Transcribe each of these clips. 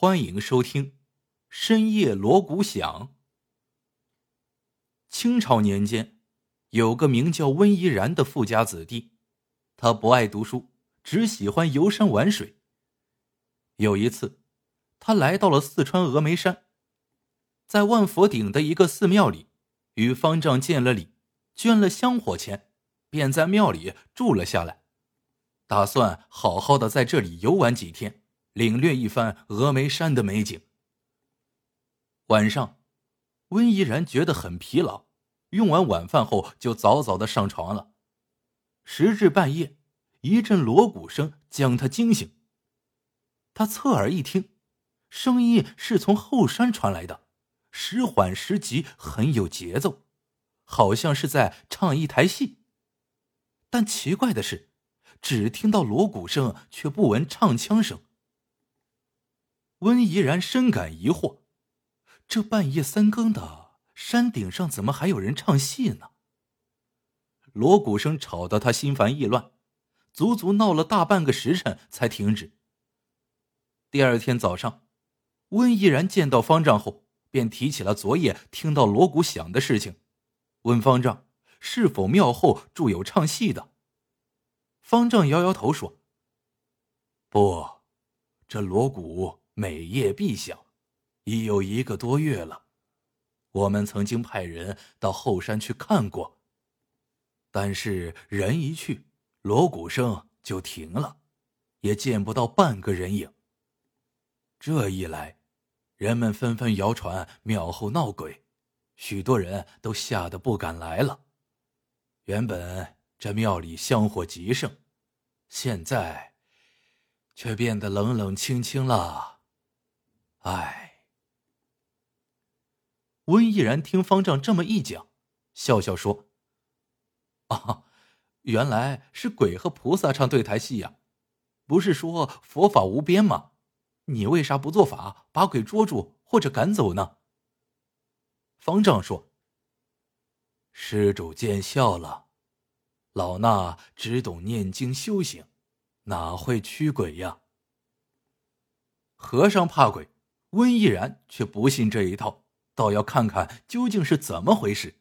欢迎收听《深夜锣鼓响》。清朝年间，有个名叫温怡然的富家子弟，他不爱读书，只喜欢游山玩水。有一次，他来到了四川峨眉山，在万佛顶的一个寺庙里，与方丈见了礼，捐了香火钱，便在庙里住了下来，打算好好的在这里游玩几天。领略一番峨眉山的美景。晚上，温怡然觉得很疲劳，用完晚饭后就早早的上床了。时至半夜，一阵锣鼓声将他惊醒。他侧耳一听，声音是从后山传来的，时缓时急，很有节奏，好像是在唱一台戏。但奇怪的是，只听到锣鼓声，却不闻唱腔声。温怡然深感疑惑：这半夜三更的，山顶上怎么还有人唱戏呢？锣鼓声吵得他心烦意乱，足足闹了大半个时辰才停止。第二天早上，温怡然见到方丈后，便提起了昨夜听到锣鼓响的事情，问方丈是否庙后住有唱戏的。方丈摇摇头说：“不，这锣鼓。”每夜必响，已有一个多月了。我们曾经派人到后山去看过，但是人一去，锣鼓声就停了，也见不到半个人影。这一来，人们纷纷谣传庙后闹鬼，许多人都吓得不敢来了。原本这庙里香火极盛，现在却变得冷冷清清了。唉，温毅然听方丈这么一讲，笑笑说：“啊，原来是鬼和菩萨唱对台戏呀！不是说佛法无边吗？你为啥不做法把鬼捉住或者赶走呢？”方丈说：“施主见笑了，老衲只懂念经修行，哪会驱鬼呀？和尚怕鬼。”温毅然却不信这一套，倒要看看究竟是怎么回事。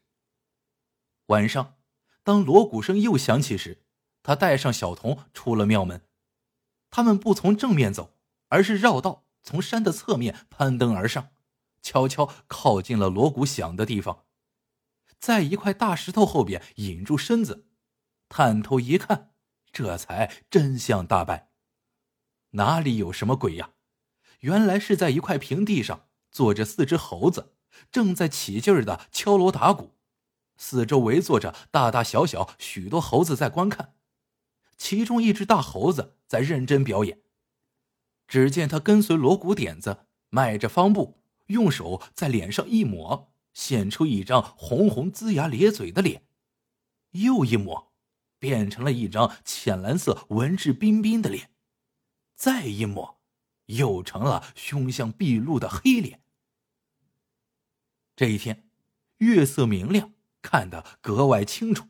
晚上，当锣鼓声又响起时，他带上小童出了庙门。他们不从正面走，而是绕道从山的侧面攀登而上，悄悄靠近了锣鼓响的地方，在一块大石头后边隐住身子，探头一看，这才真相大白。哪里有什么鬼呀？原来是在一块平地上坐着四只猴子，正在起劲儿的敲锣打鼓，四周围坐着大大小小许多猴子在观看。其中一只大猴子在认真表演，只见他跟随锣鼓点子，迈着方步，用手在脸上一抹，现出一张红红龇牙咧嘴的脸；又一抹，变成了一张浅蓝色文质彬彬的脸；再一抹。又成了凶相毕露的黑脸。这一天，月色明亮，看得格外清楚。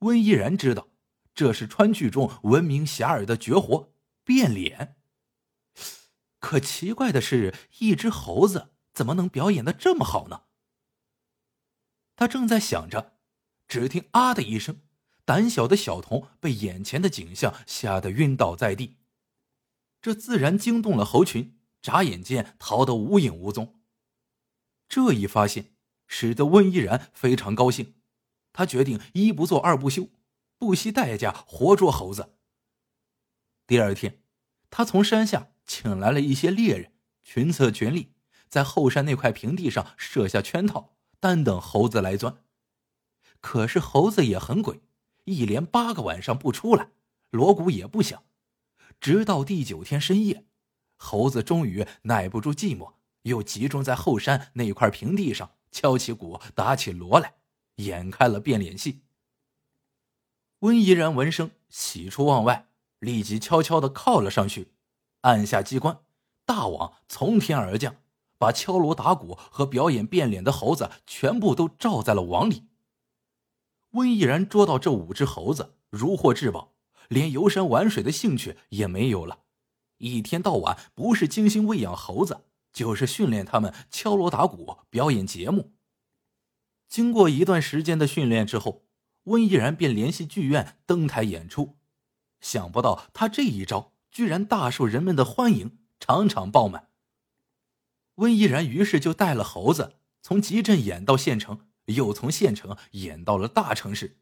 温依然知道，这是川剧中闻名遐迩的绝活——变脸。可奇怪的是，一只猴子怎么能表演的这么好呢？他正在想着，只听“啊”的一声，胆小的小童被眼前的景象吓得晕倒在地。这自然惊动了猴群，眨眼间逃得无影无踪。这一发现使得温依然非常高兴，他决定一不做二不休，不惜代价活捉猴子。第二天，他从山下请来了一些猎人，群策群力，在后山那块平地上设下圈套，单等猴子来钻。可是猴子也很鬼，一连八个晚上不出来，锣鼓也不响。直到第九天深夜，猴子终于耐不住寂寞，又集中在后山那块平地上敲起鼓、打起锣来，演开了变脸戏。温怡然闻声喜出望外，立即悄悄的靠了上去，按下机关，大网从天而降，把敲锣打鼓和表演变脸的猴子全部都罩在了网里。温怡然捉到这五只猴子，如获至宝。连游山玩水的兴趣也没有了，一天到晚不是精心喂养猴子，就是训练他们敲锣打鼓表演节目。经过一段时间的训练之后，温依然便联系剧院登台演出。想不到他这一招居然大受人们的欢迎，场场爆满。温依然于是就带了猴子从集镇演到县城，又从县城演到了大城市，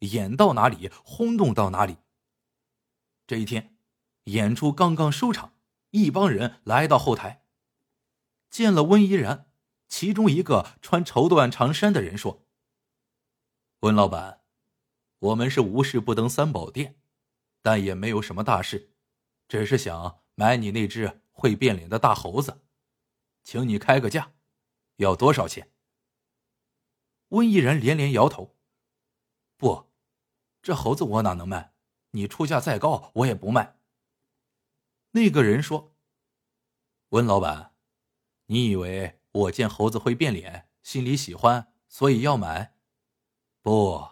演到哪里轰动到哪里。这一天，演出刚刚收场，一帮人来到后台，见了温怡然。其中一个穿绸缎长衫的人说：“温老板，我们是无事不登三宝殿，但也没有什么大事，只是想买你那只会变脸的大猴子，请你开个价，要多少钱？”温毅然连连摇头：“不，这猴子我哪能卖？你出价再高，我也不卖。”那个人说：“温老板，你以为？”我见猴子会变脸，心里喜欢，所以要买。不，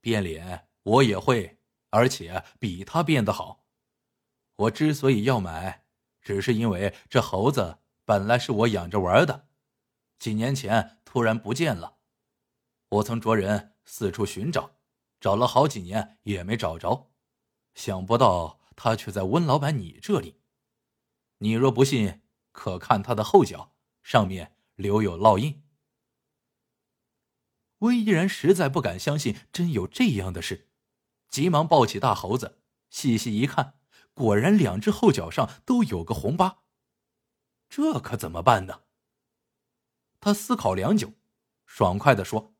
变脸我也会，而且比他变得好。我之所以要买，只是因为这猴子本来是我养着玩的，几年前突然不见了。我曾着人四处寻找，找了好几年也没找着，想不到他却在温老板你这里。你若不信，可看他的后脚。上面留有烙印。温依然实在不敢相信真有这样的事，急忙抱起大猴子，细细一看，果然两只后脚上都有个红疤。这可怎么办呢？他思考良久，爽快的说：“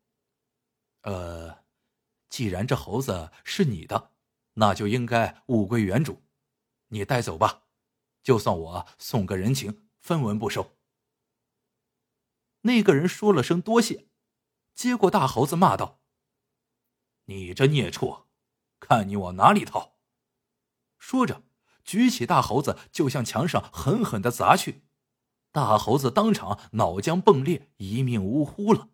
呃，既然这猴子是你的，那就应该物归原主，你带走吧，就算我送个人情，分文不收。”那个人说了声多谢，接过大猴子，骂道：“你这孽畜，看你往哪里逃！”说着，举起大猴子就向墙上狠狠的砸去，大猴子当场脑浆迸裂，一命呜呼了。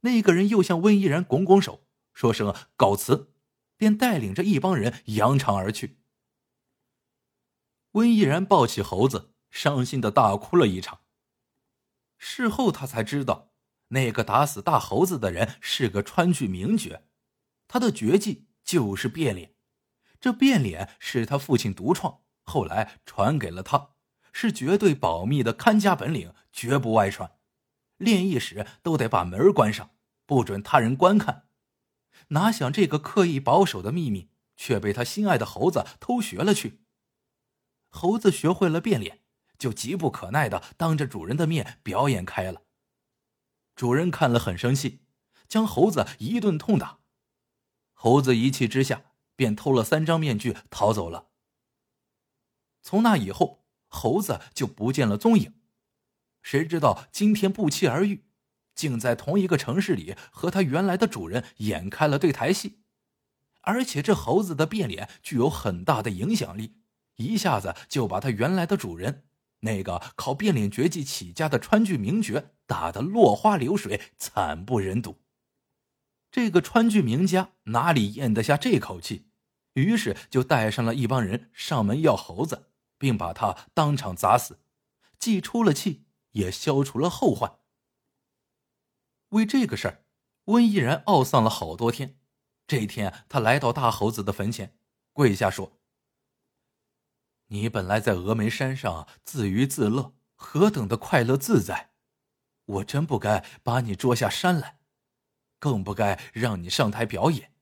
那个人又向温依然拱拱手，说声告辞，便带领着一帮人扬长而去。温依然抱起猴子，伤心的大哭了一场。事后他才知道，那个打死大猴子的人是个川剧名角，他的绝技就是变脸。这变脸是他父亲独创，后来传给了他，是绝对保密的看家本领，绝不外传。练艺时都得把门关上，不准他人观看。哪想这个刻意保守的秘密，却被他心爱的猴子偷学了去。猴子学会了变脸。就急不可耐的当着主人的面表演开了。主人看了很生气，将猴子一顿痛打。猴子一气之下，便偷了三张面具逃走了。从那以后，猴子就不见了踪影。谁知道今天不期而遇，竟在同一个城市里和他原来的主人演开了对台戏。而且这猴子的变脸具有很大的影响力，一下子就把他原来的主人。那个靠变脸绝技起家的川剧名角打得落花流水，惨不忍睹。这个川剧名家哪里咽得下这口气？于是就带上了一帮人上门要猴子，并把他当场砸死，既出了气，也消除了后患。为这个事儿，温依然懊丧了好多天。这一天，他来到大猴子的坟前，跪下说。你本来在峨眉山上自娱自乐，何等的快乐自在！我真不该把你捉下山来，更不该让你上台表演。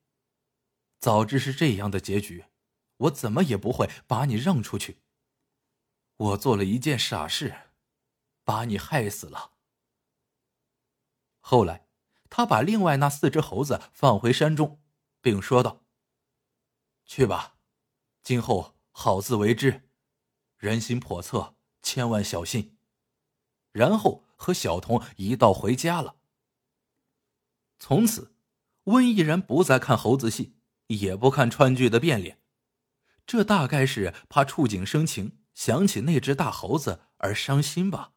早知是这样的结局，我怎么也不会把你让出去。我做了一件傻事，把你害死了。后来，他把另外那四只猴子放回山中，并说道：“去吧，今后。”好自为之，人心叵测，千万小心。然后和小童一道回家了。从此，温毅然不再看猴子戏，也不看川剧的变脸。这大概是怕触景生情，想起那只大猴子而伤心吧。